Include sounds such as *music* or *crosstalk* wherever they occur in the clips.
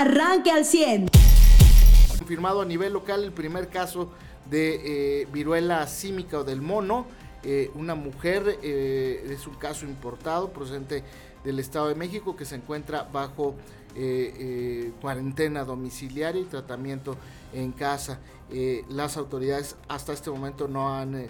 arranque al 100. Confirmado a nivel local el primer caso de eh, viruela símica o del mono. Eh, una mujer, eh, es un caso importado procedente del Estado de México que se encuentra bajo cuarentena domiciliaria y tratamiento en casa. las autoridades hasta este momento no han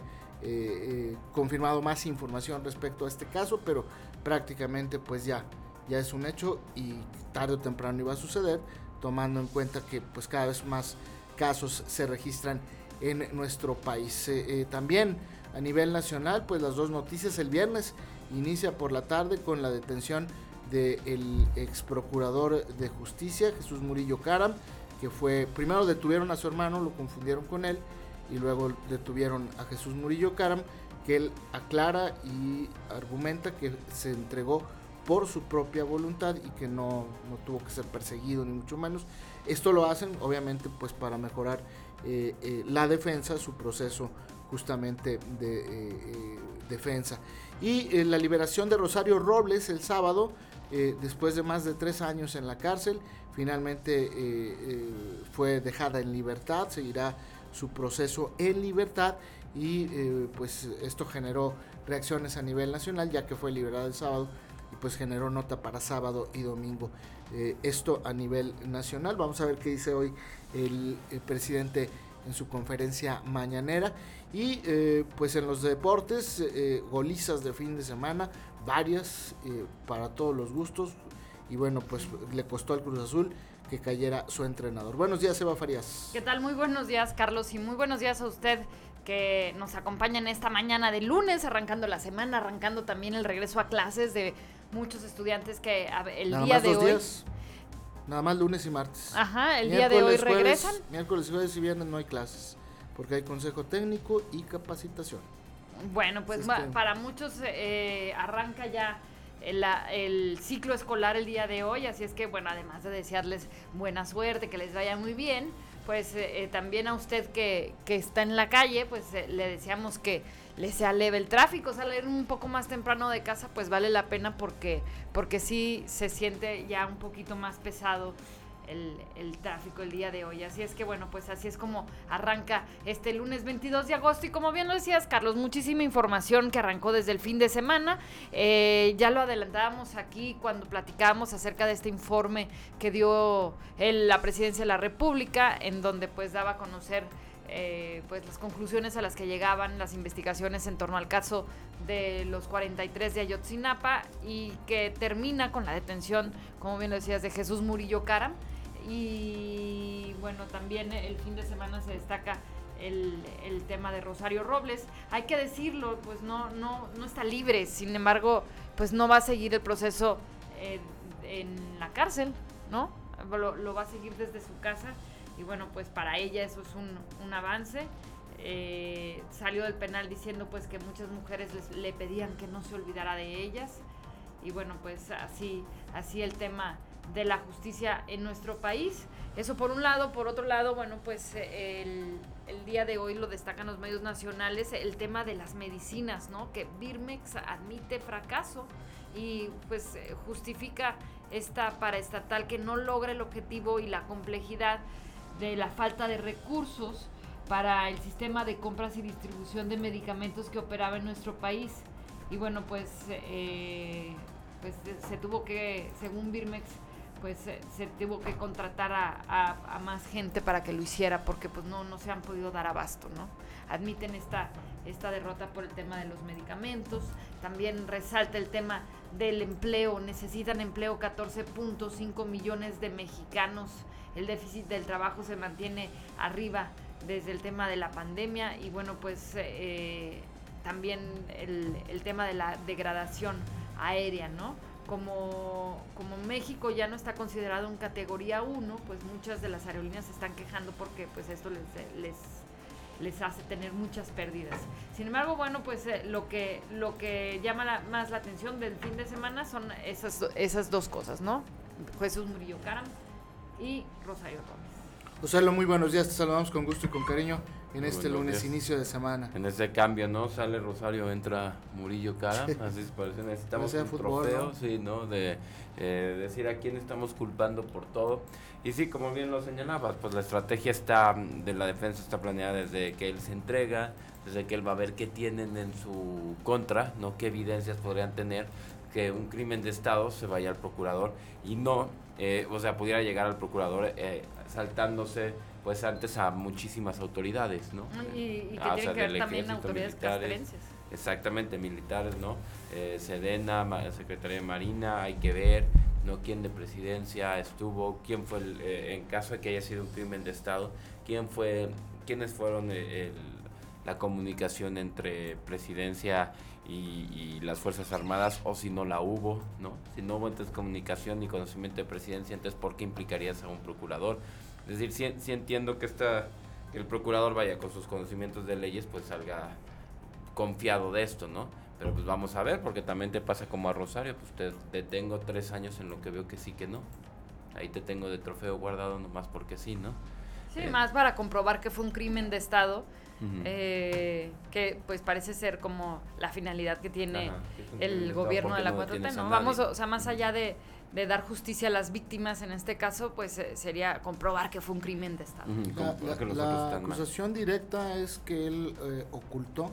confirmado más información respecto a este caso, pero prácticamente pues ya, ya es un hecho y tarde o temprano iba a suceder, tomando en cuenta que pues cada vez más casos se registran en nuestro país. Eh, eh, también a nivel nacional, pues las dos noticias el viernes inicia por la tarde con la detención del ex procurador de justicia, Jesús Murillo Caram, que fue, primero detuvieron a su hermano, lo confundieron con él, y luego detuvieron a Jesús Murillo Caram, que él aclara y argumenta que se entregó por su propia voluntad y que no, no tuvo que ser perseguido ni mucho menos. Esto lo hacen obviamente pues para mejorar eh, eh, la defensa, su proceso justamente de eh, defensa. Y la liberación de Rosario Robles el sábado, después de más de tres años en la cárcel, finalmente fue dejada en libertad, seguirá su proceso en libertad y pues esto generó reacciones a nivel nacional ya que fue liberada el sábado pues generó nota para sábado y domingo. esto a nivel nacional. Vamos a ver qué dice hoy el, presidente en su conferencia mañanera. Y eh, pues en los deportes, eh, golizas de fin de semana, varias eh, para todos los gustos. Y bueno, pues le costó al Cruz Azul que cayera su entrenador. Buenos días, Eva Farías. ¿Qué tal? Muy buenos días, Carlos, y muy buenos días a usted que nos acompaña en esta mañana de lunes, arrancando la semana, arrancando también el regreso a clases de muchos estudiantes que el día de hoy... Nada más lunes y martes. Ajá, el día de hoy regresan. miércoles, jueves y viernes no hay clases, porque hay consejo técnico y capacitación. Bueno, pues para muchos eh, arranca ya el, ciclo escolar el día de hoy, así es que bueno, además de desearles buena suerte, que les vaya muy bien, pues eh, eh, también a usted que, que, está en la calle, pues le deseamos que le sea leve el tráfico, salir un poco más temprano de casa, pues vale la pena porque, porque sí se siente ya un poquito más pesado el, el, tráfico el día de hoy. Así es que bueno, pues así es como arranca este lunes 22 de agosto. Y como bien lo decías, Carlos, muchísima información que arrancó desde el fin de semana. Eh, ya lo adelantábamos aquí cuando platicábamos acerca de este informe que dio la presidencia de la República, en donde pues daba a conocer eh, pues las conclusiones a las que llegaban las investigaciones en torno al caso de los 43 de Ayotzinapa y que termina con la detención, como bien lo decías, de Jesús Murillo Cara. Y bueno, también el fin de semana se destaca el, tema de Rosario Robles. Hay que decirlo, pues no, no, no está libre, sin embargo, pues no va a seguir el proceso eh, en la cárcel, ¿no? lo va a seguir desde su casa y bueno, pues para ella eso es un, avance. Eh, salió del penal diciendo pues que muchas mujeres le pedían que no se olvidara de ellas. Y bueno pues así así el tema de la justicia en nuestro país. Eso por un lado. Por otro lado bueno pues el, el día de hoy lo destacan los medios nacionales el tema de las medicinas no que Birmex admite fracaso y pues justifica esta paraestatal que no logra el objetivo y la complejidad de la falta de recursos para el sistema de compras y distribución de medicamentos que operaba en nuestro país. Y bueno, pues, eh, pues se tuvo que, según Birmex, pues se tuvo que contratar a, más gente para que lo hiciera porque pues no, no se han podido dar abasto, ¿no? Admiten esta, esta derrota por el tema de los medicamentos, también resalta el tema del empleo, necesitan empleo 14.5 millones de mexicanos el déficit del trabajo se mantiene arriba desde el tema de la pandemia y bueno, pues eh, también el, tema de la degradación aérea, ¿no? Como, como México ya no está considerado en categoría 1, pues muchas de las aerolíneas se están quejando porque pues esto les, les, les hace tener muchas pérdidas. Sin embargo, bueno, pues eh, lo, que, lo que llama más la atención del fin de semana son esas, esas dos cosas, ¿no? Jesús Murillo Caram y Rosario Gómez. José, muy buenos días, te saludamos con gusto y con cariño en este lunes, inicio de semana. En este cambio, ¿no? Sale Rosario, entra Murillo Cara, así se parece, necesitamos un trofeo, sí, ¿no? De eh, decir a quién estamos culpando por todo. Y sí, como bien lo señalabas, pues la estrategia está, de la defensa está planeada desde que él se entrega, desde que él va a ver qué tienen en su contra, ¿no? Qué evidencias podrían tener que un crimen de Estado se vaya al procurador y no, eh, o sea, pudiera llegar al procurador eh, saltándose pues antes a muchísimas autoridades, ¿no? Y, y que ah, tienen que ver también autoridades castrenses. Exactamente, militares, ¿no? Eh, Sedena, Secretaría de Marina, hay que ver, ¿no? ¿Quién de presidencia estuvo? ¿Quién fue, el, eh, en caso de que haya sido un crimen de Estado, quién fue, quiénes fueron el, la comunicación entre presidencia y, las Fuerzas Armadas o si no la hubo, ¿no? Si no hubo entonces comunicación ni conocimiento de presidencia, entonces ¿por qué implicarías a un procurador? Es decir, sí, entiendo que, esta, que el procurador vaya con sus conocimientos de leyes, pues salga confiado de esto, ¿no? Pero pues vamos a ver, porque también te pasa como a Rosario, pues te detengo tres años en lo que veo que sí que no. Ahí te tengo de trofeo guardado nomás porque sí, ¿no? Sí, eh, más para comprobar que fue un crimen de Estado, eh, que pues parece ser como la finalidad que tiene el gobierno de la 4T, ¿no? Vamos, o sea, más allá de de dar justicia a las víctimas en este caso, pues eh, sería comprobar que fue un crimen de Estado. la, acusación directa es que él eh, ocultó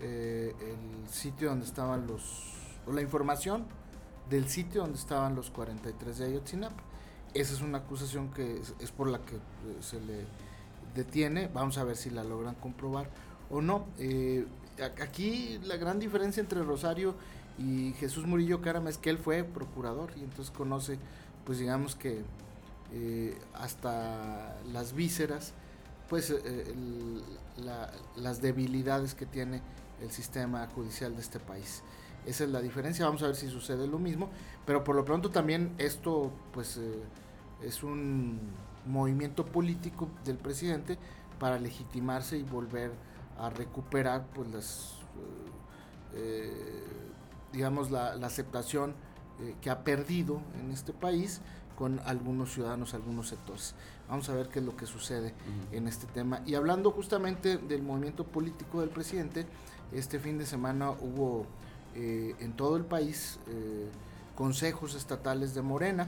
eh, el sitio donde estaban los, o la información del sitio donde estaban los 43 de Ayotzinapa. Esa es una acusación que es, por la que se le detiene. Vamos a ver si la logran comprobar o no. aquí la gran diferencia entre Rosario y Jesús Murillo Carama es que él fue procurador y entonces conoce, pues digamos que eh, hasta las vísceras, pues eh, las debilidades que tiene el sistema judicial de este país. Esa es la diferencia, vamos a ver si sucede lo mismo, pero por lo pronto también esto pues eh, es un movimiento político del presidente para legitimarse y volver a recuperar pues las digamos, la, aceptación eh, que ha perdido en este país con algunos ciudadanos, algunos sectores. Vamos a ver qué es lo que sucede en este tema. Y hablando justamente del movimiento político del presidente, este fin de semana hubo eh, en todo el país eh, consejos estatales de Morena.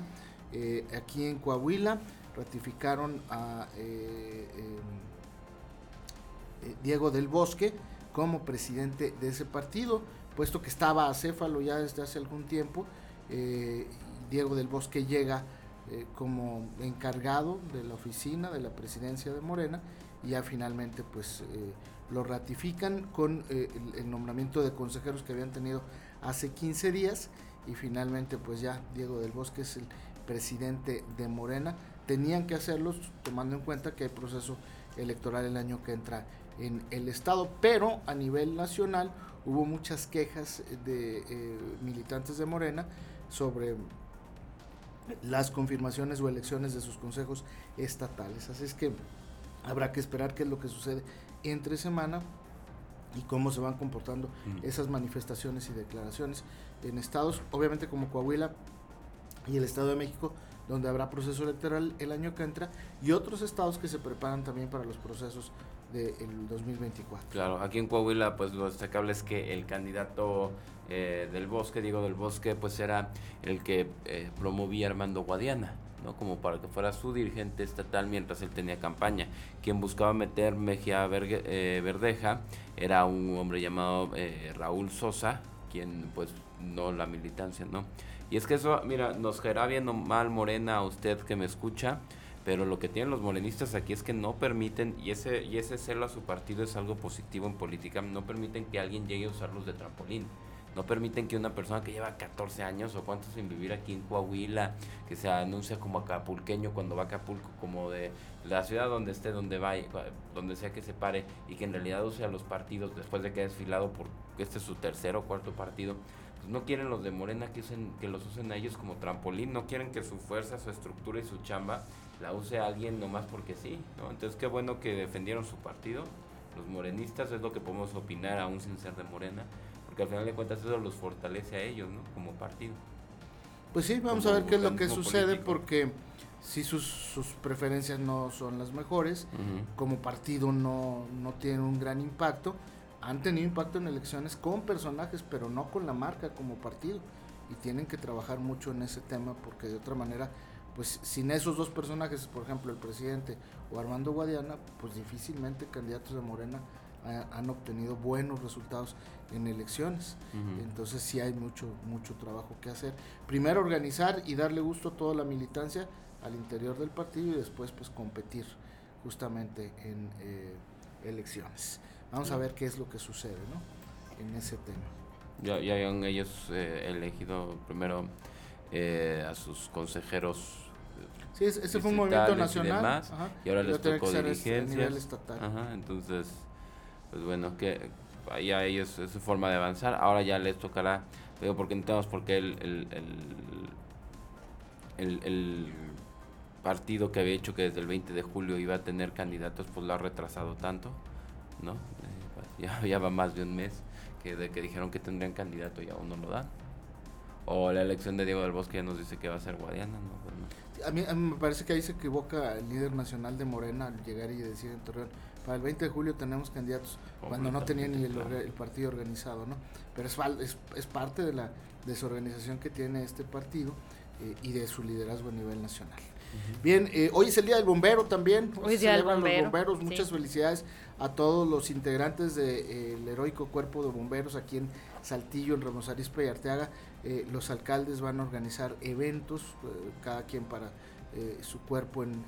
aquí en Coahuila ratificaron a Diego del Bosque como presidente de ese partido puesto que estaba acéfalo ya desde hace algún tiempo. Eh, Diego del Bosque llega eh, como encargado de la oficina de la presidencia de Morena y ya finalmente pues eh, lo ratifican con el, nombramiento de consejeros que habían tenido hace 15 días y finalmente pues ya Diego del Bosque es el presidente de Morena. Tenían que hacerlo tomando en cuenta que hay proceso electoral el año que entra en el estado, pero a nivel nacional hubo muchas quejas de eh, militantes de Morena sobre las confirmaciones o elecciones de sus consejos estatales. Así es que habrá que esperar qué es lo que sucede entre semana y cómo se van comportando esas manifestaciones y declaraciones en estados, obviamente como Coahuila y el Estado de México, donde habrá proceso electoral el año que entra, y otros estados que se preparan también para los procesos del 2024. Claro, aquí en Coahuila pues lo destacable es que el candidato eh, del Bosque, Diego del Bosque, pues era el que eh, promovía Armando Guadiana. ¿no? como para que fuera su dirigente estatal mientras él tenía campaña. Quien buscaba meter Mejía eh, Verdeja era un hombre llamado Raúl Sosa, quien pues no la militancia, ¿no? Y es que eso, mira, nos caerá viendo mal Morena a usted que me escucha, pero lo que tienen los morenistas aquí es que no permiten, y ese, y ese celo a su partido es algo positivo en política, no permiten que alguien llegue a usarlos de trampolín. No permiten que una persona que lleva 14 años o cuántos sin vivir aquí en Coahuila, que se anuncia como acapulqueño cuando va a Acapulco, como de la ciudad donde esté, donde vaya, donde sea que se pare, y que en realidad use a los partidos después de que ha desfilado por este es su tercer o cuarto partido, pues no quieren los de Morena que, usen, que los usen a ellos como trampolín, no quieren que su fuerza, su estructura y su chamba la use alguien nomás porque sí, ¿no? Entonces qué bueno que defendieron su partido, los morenistas es lo que podemos opinar aún sin ser de Morena, porque al final de cuentas eso los fortalece a ellos, ¿no? Como partido. Pues sí, vamos a ver qué es lo que sucede porque si sus, sus, preferencias no son las mejores, como partido no, no tiene un gran impacto, han tenido impacto en elecciones con personajes, pero no con la marca como partido. Y tienen que trabajar mucho en ese tema porque de otra manera, pues sin esos dos personajes, por ejemplo el presidente o Armando Guadiana, pues difícilmente candidatos de Morena han obtenido buenos resultados en elecciones. Entonces sí hay mucho, mucho trabajo que hacer. Primero organizar y darle gusto a toda la militancia al interior del partido y después pues competir justamente en eh, elecciones. Vamos a ver qué es lo que sucede ¿no? en ese tema. Ya, ya habían ellos eh, elegido primero eh, a sus consejeros. Sí, ese fue un movimiento nacional. Y, ahora les tocó este, dirigencia. entonces, pues bueno, que ya ellos es su forma de avanzar. Ahora ya les tocará, digo, porque no tenemos por qué el, el, el, el partido que había hecho que desde el 20 de julio iba a tener candidatos, pues lo ha retrasado tanto, ¿no? Eh, ya, va más de un mes que de que dijeron que tendrían candidato y aún no lo dan. O la elección de Diego del Bosque ya nos dice que va a ser Guadiana, ¿no? Pues a, mí, me parece que ahí se equivoca el líder nacional de Morena al llegar y decir en Torreón, para el 20 de julio tenemos candidatos, cuando no tenía ni el, partido organizado, ¿no? Pero es, es, es, parte de la desorganización que tiene este partido eh, y de su liderazgo a nivel nacional. Bien, eh, hoy es el Día del Bombero también. Hoy es Día del Bombero. Los bomberos. Muchas felicidades a todos los integrantes del de, heroico cuerpo de bomberos aquí en Saltillo, en Ramos Arizpe y Arteaga. Eh, los alcaldes van a organizar eventos, eh, cada quien para su cuerpo en,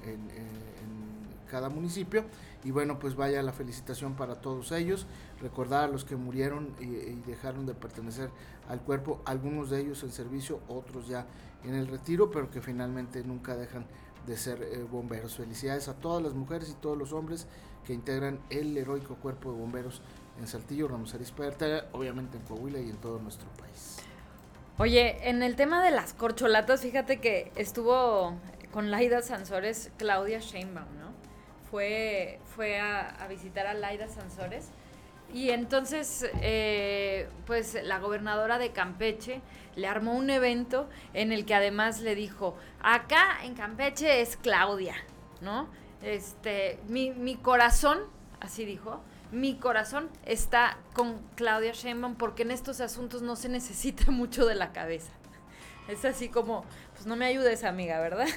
cada municipio. Y bueno, pues vaya la felicitación para todos ellos. Recordar a los que murieron y, dejaron de pertenecer al cuerpo, algunos de ellos en servicio, otros ya en el retiro, pero que finalmente nunca dejan de ser eh, bomberos. Felicidades a todas las mujeres y todos los hombres que integran el heroico cuerpo de bomberos en Saltillo, Ramos Arizpe, obviamente en Coahuila y en todo nuestro país. Oye, en el tema de las corcholatas, fíjate que estuvo con Laida Sansores Claudia Sheinbaum. Fue, fue a, visitar a Laida Sansores y entonces, eh, pues la gobernadora de Campeche le armó un evento en el que además le dijo, acá en Campeche es Claudia, ¿no? Este, mi, mi corazón, así dijo, mi corazón está con Claudia Sheinbaum porque en estos asuntos no se necesita *laughs* mucho de la cabeza. Es así como, pues no me ayudes amiga, ¿verdad?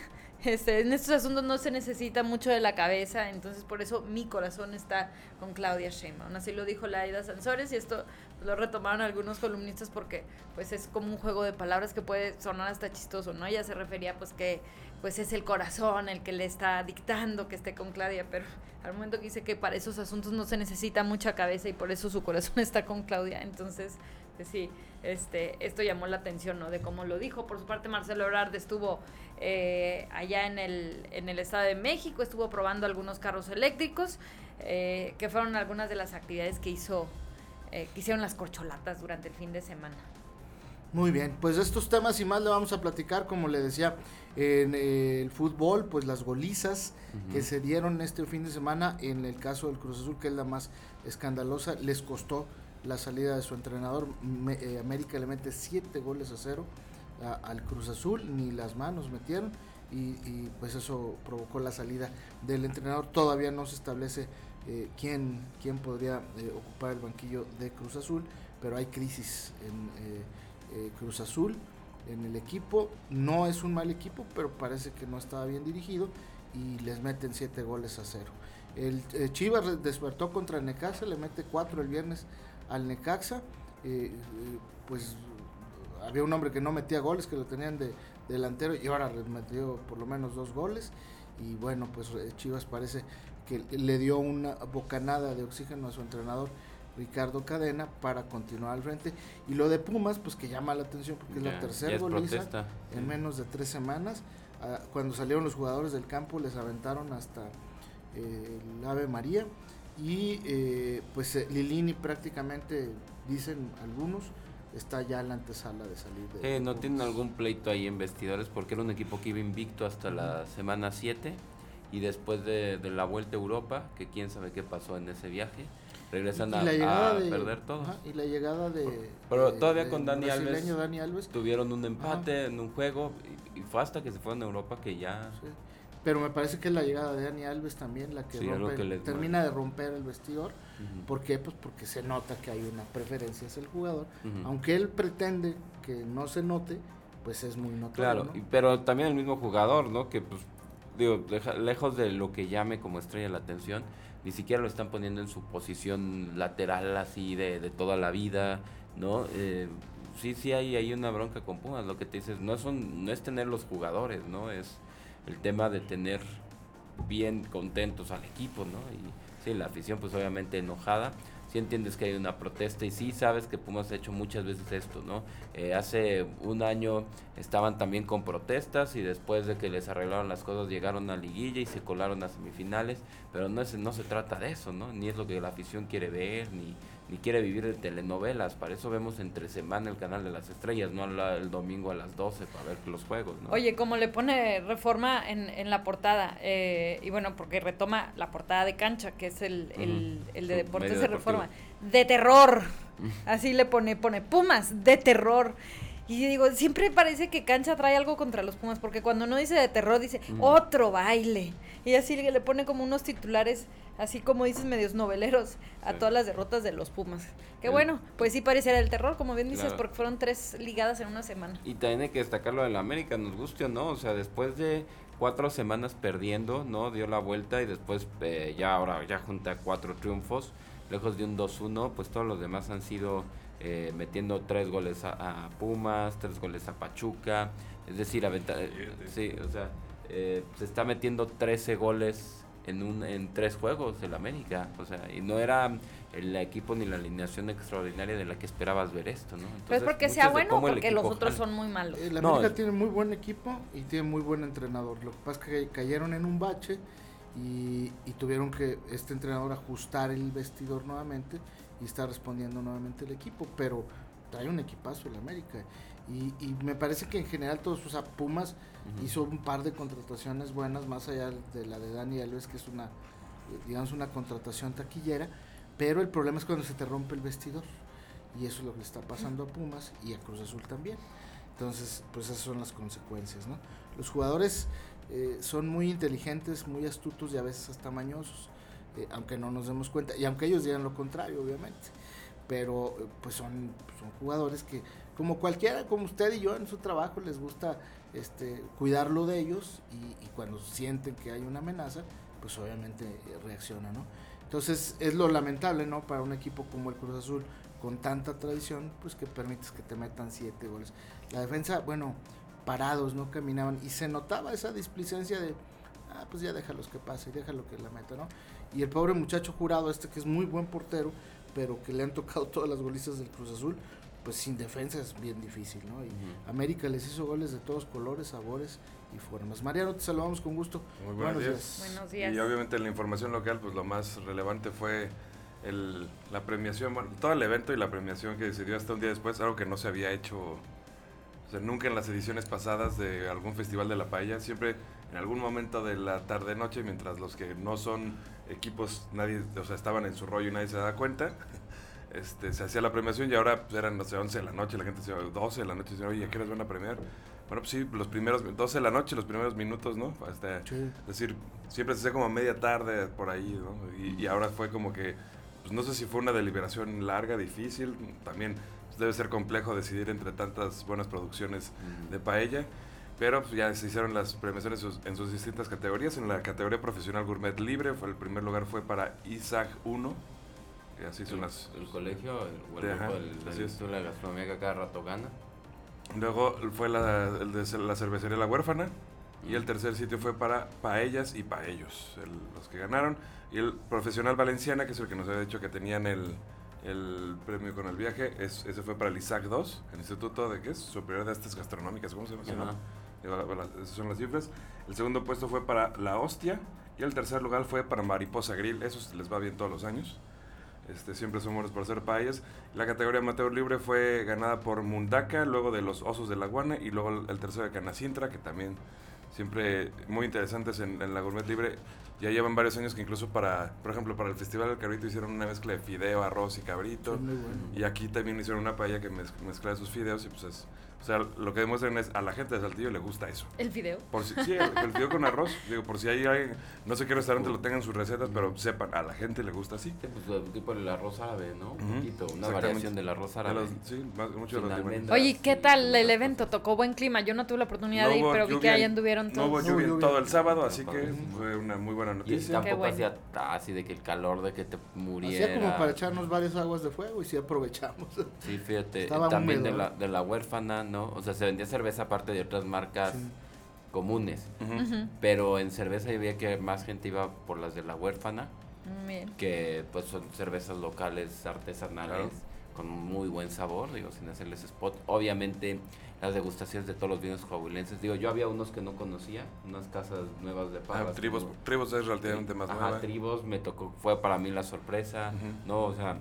Este, en estos asuntos no se necesita mucho de la cabeza, entonces por eso mi corazón está con Claudia Sheinbaum. Así lo dijo Laida Sansores y esto lo retomaron algunos columnistas porque pues es como un juego de palabras que puede sonar hasta chistoso, ¿no? Ella se refería pues que pues es el corazón el que le está dictando que esté con Claudia, pero al momento dice que para esos asuntos no se necesita mucha cabeza y por eso su corazón *laughs* está con Claudia, entonces pues sí, este, esto llamó la atención, ¿no? De cómo lo dijo. Por su parte, Marcelo Ebrard estuvo eh, allá en el, en el Estado de México, estuvo probando algunos carros eléctricos, eh, que fueron algunas de las actividades que hizo, eh, que hicieron las corcholatas durante el fin de semana. Muy bien, pues estos temas y más le vamos a platicar, como le decía, en el fútbol, pues las golizas que se dieron este fin de semana, en el caso del Cruz Azul, que es la más escandalosa, les costó la salida de su entrenador. América le mete siete goles a cero al Cruz Azul, ni las manos metieron y, pues eso provocó la salida del entrenador. Todavía no se establece eh, quién, quién podría eh, ocupar el banquillo de Cruz Azul, pero hay crisis en eh, Cruz Azul, en el equipo. No es un mal equipo, pero parece que no estaba bien dirigido y les meten siete goles a cero. El Chivas despertó contra Necaxa, le mete cuatro el viernes al Necaxa. pues había un hombre que no metía goles, que lo tenían de, delantero y ahora metió por lo menos dos goles. Y bueno, pues eh, Chivas parece que le dio una bocanada de oxígeno a su entrenador Ricardo Cadena para continuar al frente. Y lo de Pumas, pues que llama la atención porque es la tercera goliza en menos de tres semanas. Ah, cuando salieron los jugadores del campo les aventaron hasta eh, el Ave María. Y eh, pues Lilini prácticamente, dicen algunos, está ya en la antesala de salir de... no tienen algún pleito ahí en vestidores porque era un equipo que iba invicto hasta la semana 7 y después de, la vuelta a Europa, que quién sabe qué pasó en ese viaje, regresan a, perder todo. y la llegada de... Pero todavía con Dani Alves, tuvieron un empate en un juego y, fue hasta que se fueron a Europa que ya... pero me parece que es la llegada de Dani Alves también la que, termina de romper el vestidor. ¿Por qué? Pues porque se nota que hay una preferencia hacia el jugador. Aunque él pretende que no se note, pues es muy notorio. Claro, pero también el mismo jugador, ¿no? Que pues, digo, lejos de lo que llame como estrella la atención, ni siquiera lo están poniendo en su posición lateral así de, de toda la vida, ¿no? Eh, sí, sí hay, hay una bronca con Pumas, lo que te dices, no, son, no es tener los jugadores, ¿no? Es el tema de tener bien contentos al equipo, ¿no? Y sí, la afición pues obviamente enojada, sí entiendes que hay una protesta y sí sabes que Pumas ha hecho muchas veces esto, ¿no? Eh, hace un año estaban también con protestas y después de que les arreglaron las cosas llegaron a liguilla y se colaron a semifinales, pero no, es, no se trata de eso, ¿no? Ni es lo que la afición quiere ver, ni, ni quiere vivir de telenovelas. Para eso vemos entre semana el canal de las estrellas, no el domingo a las 12 para ver los juegos. ¿no? Oye, como le pone reforma en, en la portada, eh, y bueno, porque retoma la portada de cancha, que es el, el, de deportes de reforma, de terror. Así le pone, pone Pumas, de terror. Y digo, siempre parece que Cancha trae algo contra los Pumas, porque cuando no dice de terror, dice otro baile. Y así le pone como unos titulares, así como dices, medios noveleros, a todas las derrotas de los Pumas. Que bueno, pues sí pareciera el terror, como bien dices, porque fueron tres ligadas en una semana. Y también hay que destacar lo del América, nos guste o no, o sea, después de cuatro semanas perdiendo, ¿no? Dio la vuelta y después eh, ya ahora ya junta cuatro triunfos, lejos de un 2-1, pues todos los demás han sido eh, metiendo tres goles a, Pumas, tres goles a Pachuca, es decir, sí, o sea, eh, se está metiendo 13 goles en un en tres juegos el América, o sea, y no era el equipo ni la alineación extraordinaria de la que esperabas ver esto, ¿no? Entonces, es porque sea bueno o porque los otros son muy malos. El América tiene muy buen equipo y tiene muy buen entrenador. Lo que pasa es que cayeron en un bache y, y tuvieron que este entrenador ajustar el vestidor nuevamente y está respondiendo nuevamente el equipo, pero trae un equipazo el América. Y, y, me parece que en general todos, o Pumas hizo un par de contrataciones buenas, más allá de la de Dani Alves, que es una, digamos, una contratación taquillera, pero el problema es cuando se te rompe el vestidor. Y eso es lo que le está pasando a Pumas y a Cruz Azul también. Entonces, pues esas son las consecuencias, ¿no? Los jugadores eh, son muy inteligentes, muy astutos y a veces hasta mañosos. Eh, aunque no nos demos cuenta, y aunque ellos digan lo contrario, obviamente. Pero eh, pues son, son jugadores que, como cualquiera, como usted y yo en su trabajo, les gusta este, cuidarlo de ellos y, cuando sienten que hay una amenaza, pues obviamente eh, reaccionan, ¿no? Entonces es lo lamentable, ¿no? Para un equipo como el Cruz Azul, con tanta tradición, pues que permites que te metan siete goles. La defensa, bueno, parados, no caminaban y se notaba esa displicencia de, ah, pues ya déjalos que pase, déjalo que la meta, ¿no? Y el pobre muchacho jurado, este que es muy buen portero, pero que le han tocado todas las golizas del Cruz Azul, pues sin defensa es bien difícil, ¿no? Y América les hizo goles de todos colores, sabores y formas. Mariano, te saludamos con gusto. Muy buenos, días. Buenos días. Y obviamente en la información local, pues lo más relevante fue el, la premiación, bueno, todo el evento y la premiación que decidió hasta un día después, algo que no se había hecho, o sea, nunca en las ediciones pasadas de algún festival de la paella, siempre en algún momento de la tarde-noche, mientras los que no son equipos, nadie, o sea, estaban en su rollo y nadie se daba cuenta, este, se hacía la premiación y ahora pues, eran, no sé, 11 de la noche, la gente decía 12 de la noche, decía, oye, ¿qué les van a premiar? Bueno, pues sí, los primeros, 12 de la noche, los primeros minutos, ¿no? Hasta, Es decir, siempre se hacía como a media tarde por ahí, ¿no? Y, ahora fue como que, pues no sé si fue una deliberación larga, difícil, también pues, debe ser complejo decidir entre tantas buenas producciones de paella. Pero pues, ya se hicieron las premiaciones en sus, distintas categorías. En la categoría profesional gourmet libre, fue el primer lugar fue para Isaac 1. Que así son las... El colegio, el, el grupo del, la gastronomía que cada rato gana. Luego fue la, el de la cervecería La Huérfana. Y el tercer sitio fue para Paellas y Paellos, los que ganaron. Y el profesional Valenciana, que es el que nos había dicho que tenían el, el premio con el viaje, es, ese fue para el ISAC 2, el Instituto de ¿qué es? Superior de Artes Gastronómicas, ¿cómo se llama? Esas son las cifras. El segundo puesto fue para La Hostia y el tercer lugar fue para Mariposa Grill. Eso les va bien todos los años. Este, siempre son buenos por hacer paellas. La categoría amateur libre fue ganada por Mundaka, luego de los Osos de la Guana y luego el tercero de Canacintra, que también siempre muy interesantes en, en, la gourmet libre. Ya llevan varios años que incluso para, por ejemplo, para el Festival del Cabrito hicieron una mezcla de fideo, arroz y cabrito. Y aquí también hicieron una paella que mezcla sus fideos y pues es O sea, lo que demuestran es a la gente de Saltillo le gusta eso. ¿El video? Por si, sí, el, video con arroz. Digo, por si hay alguien, no sé qué restaurante lo tengan sus recetas, pero sepan, a la gente le gusta así. Sí, pues tipo el arroz árabe, ¿no? Un poquito, una variación del arroz árabe. sí, mucho de los Oye, ¿qué tal el evento? ¿Tocó buen clima? Yo no tuve la oportunidad de ir, pero vi que ahí anduvieron todos. No hubo lluvia todo el sábado, así que fue una muy buena noticia. Y tampoco hacía así de que el calor de que te muriera. Hacía como para echarnos varias aguas de fuego y sí aprovechamos. Sí, fíjate. También de la, de la huérfana, ¿no? O sea, se vendía cerveza aparte de otras marcas comunes. Pero en cerveza yo veía que más gente iba por las de la huérfana. Que pues son cervezas locales, artesanales, con muy buen sabor, digo, sin hacerles spot. Obviamente las degustaciones de todos los vinos coahuilenses. Digo, yo había unos que no conocía, unas casas nuevas de pavas. Ah, tribos, tribos es relativamente más Ajá, Tribos me tocó, fue para mí la sorpresa, ¿no? O sea,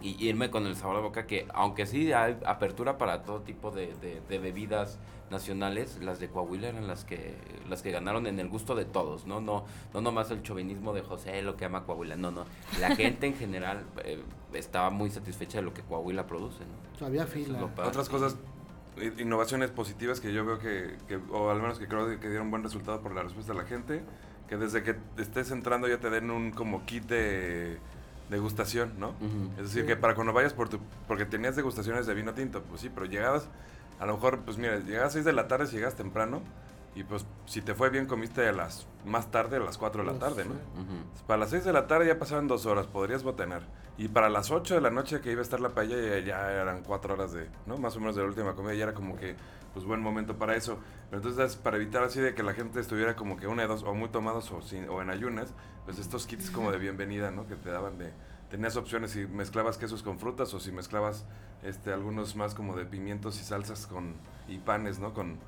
y irme con el sabor de boca que aunque sí hay apertura para todo tipo de, de, bebidas nacionales las de Coahuila eran las que las que ganaron en el gusto de todos no no no nomás el chauvinismo de José lo que ama Coahuila no no. La gente en general eh, estaba muy satisfecha de lo que Coahuila produce no había fila. otras cosas innovaciones positivas que yo veo que, que, o al menos que creo que dieron buen resultado por la respuesta de la gente que desde que estés entrando ya te den un como kit de degustación, ¿no? Es decir, que para cuando vayas por tu... Porque tenías degustaciones de vino tinto, pues sí, pero llegabas, a lo mejor, pues mira, llegabas a 6 de la tarde, si llegas temprano, y pues si te fue bien comiste a las más tarde, a las 4 de la tarde, ¿no? Para las 6 de la tarde ya pasaban dos horas, podrías botanar. Y para las 8 de la noche que iba a estar la paella ya, eran 4 horas de, ¿no? Más o menos de la última comida, ya era como que, pues buen momento para eso. Pero entonces para evitar así de que la gente estuviera como que una de dos, o muy tomados o, sin, o en ayunas, pues estos kits como de bienvenida, ¿no? Que te daban de tenías opciones si mezclabas quesos con frutas o si mezclabas este algunos más como de pimientos y salsas con y panes, ¿no? Con,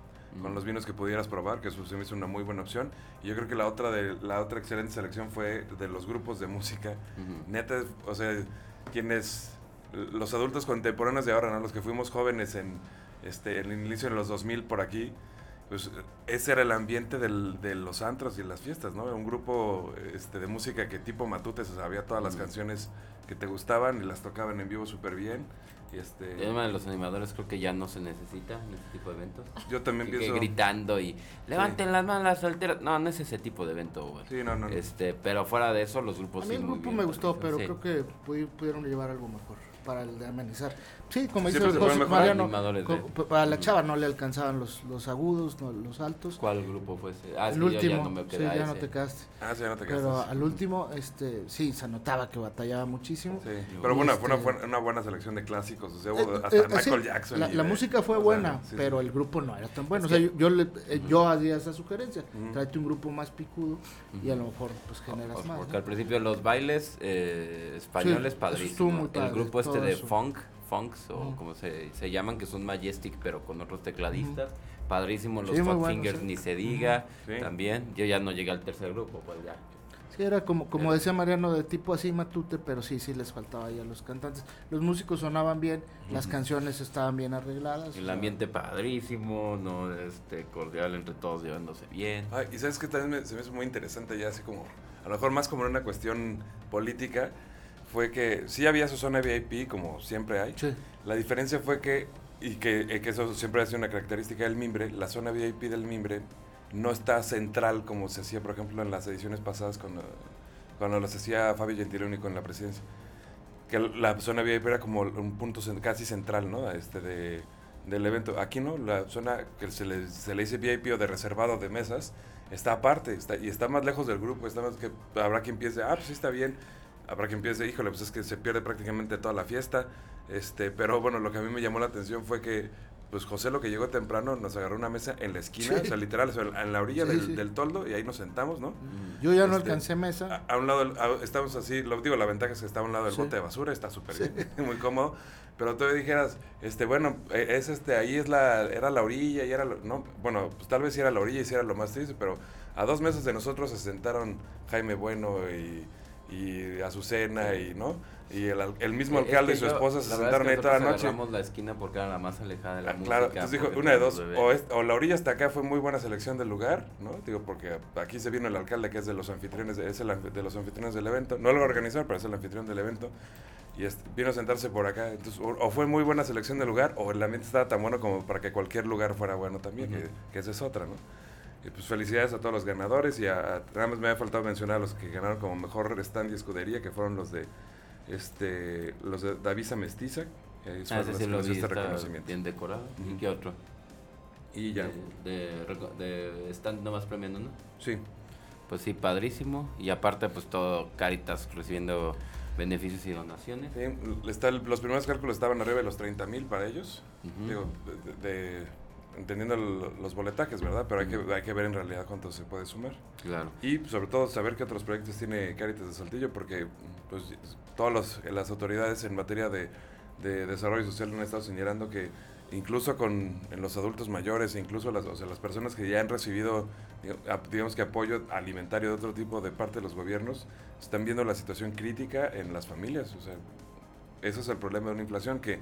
con los vinos que pudieras probar, que eso se me hizo una muy buena opción. Y yo creo que la otra de la otra excelente selección fue de los grupos de música. Neta, o sea, quienes los adultos contemporáneos de ahora, ¿no? Los que fuimos jóvenes en este el inicio de los 2000 por aquí, pues ese era el ambiente del, de los antros y las fiestas, ¿no? Un grupo este, de música que tipo matute se sabía todas las canciones que te gustaban y las tocaban en vivo súper bien. Y este... El tema de los animadores creo que ya no se necesita en este tipo de eventos. Yo también pienso... gritando y levanten las manos las solteras. No, no es ese tipo de evento, güey. Sí, no, no, Este, pero fuera de eso, los grupos A mí el grupo me gustó, pero creo que pudieron llevar algo mejor para el de amenizar. Sí, como dice José Mariano, para la chava no le alcanzaban los, los agudos, no, los altos. ¿Cuál grupo fue ese? Ah, el último, ya no me sí, ya no te quedaste. Ah, sí, ya no te quedaste. Pero al último, este, sí, se notaba que batallaba muchísimo. Sí, pero bueno, fue una, este una, buena selección de clásicos, o sea, hubo eh, hasta eh, Michael Jackson. La, música fue buena, pero el grupo no era tan bueno. o sea, yo, yo, le, eh, yo hacía esa sugerencia, tráete un grupo más picudo y a lo mejor pues generas más. Porque al principio los bailes españoles, padrísimos. El grupo este de funk funks o como se, se, llaman, que son Majestic pero con otros tecladistas. Padrísimos los Fat Fingers, ni se diga. También, yo ya no llegué al tercer grupo, pues ya. Sí, era como, como decía Mariano, de tipo así matute, pero sí, sí les faltaba ya los cantantes. Los músicos sonaban bien, las canciones estaban bien arregladas. El ambiente padrísimo, no este cordial entre todos llevándose bien. y sabes que también se me hizo muy interesante ya así como, a lo mejor más como una cuestión política, fue que sí había su zona VIP, como siempre hay. La diferencia fue que, y que, eh, que, eso siempre ha sido una característica del Mimbre, la zona VIP del Mimbre no está central como se hacía, por ejemplo, en las ediciones pasadas cuando, cuando las hacía Fabio Gentiloni con la presidencia. Que la zona VIP era como un punto casi central, ¿no? Este de, del evento. Aquí no, la zona que se le, se le dice VIP o de reservado de mesas está aparte está, y está más lejos del grupo. Está más que habrá quien piense, ah, pues sí está bien habrá quien piense, híjole, pues es que se pierde prácticamente toda la fiesta. Este, pero bueno, lo que a mí me llamó la atención fue que pues José lo que llegó temprano nos agarró una mesa en la esquina, o sea, literal, en la orilla del, toldo y ahí nos sentamos, ¿no? Mm. Yo ya no este, alcancé mesa. A, un lado, estamos así, lo digo, la ventaja es que está a un lado del bote de basura, está súper bien, *laughs* muy cómodo, pero tú dijeras, este, bueno, e, es este, ahí es la, era la orilla y era, no, bueno, pues tal vez sí era la orilla y sí era lo más triste, pero a dos meses de nosotros se sentaron Jaime Bueno y y Azucena y no y el, el mismo alcalde y su esposa se sentaron ahí toda la noche. la esquina porque era la más alejada de la ah, Claro, entonces dijo, una de dos, o, o, la orilla hasta acá fue muy buena selección del lugar, ¿no? Digo, porque aquí se vino el alcalde que es de los anfitriones, es el, de los anfitriones del evento, no lo organizó, pero es el anfitrión del evento. y vino a sentarse por acá. Entonces, o, fue muy buena selección de lugar, o el ambiente estaba tan bueno como para que cualquier lugar fuera bueno también, que, esa es otra, ¿no? Y pues felicidades a todos los ganadores y a, nada más me había faltado mencionar a los que ganaron como mejor stand y escudería, que fueron los de este los de Davisa Mestiza. Que ah, ese sí lo vi, este reconocimiento. bien decorado. ¿Y qué otro? Y ya. De, de, stand nomás premiando, ¿no? Sí. Pues sí, padrísimo. Y aparte, pues todo Caritas recibiendo beneficios y donaciones. Sí, está los primeros cálculos estaban arriba de los 30 mil para ellos. Digo, de, entendiendo los boletajes, ¿verdad? Pero hay, que, hay que ver en realidad cuánto se puede sumar. Claro. Y sobre todo saber qué otros proyectos tiene Caritas de Saltillo, porque pues todas las autoridades en materia de, de desarrollo social han estado señalando que incluso con en los adultos mayores, incluso las, o sea, las personas que ya han recibido, digamos que apoyo alimentario de otro tipo de parte de los gobiernos, están viendo la situación crítica en las familias. O sea, ese es el problema de una inflación que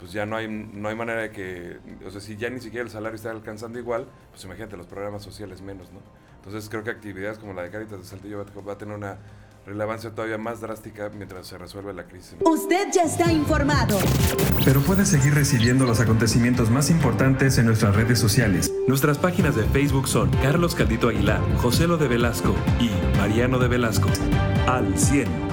pues ya no hay, no hay manera de que, o sea, si ya ni siquiera el salario está alcanzando igual, pues imagínate los programas sociales menos, ¿no? Entonces creo que actividades como la de Caritas de Saltillo va a tener una relevancia todavía más drástica mientras se resuelve la crisis. Usted ya está informado. Pero puede seguir recibiendo los acontecimientos más importantes en nuestras redes sociales. Nuestras páginas de Facebook son Carlos Caldito Aguilar, José Lo de Velasco y Mariano de Velasco. Al 100.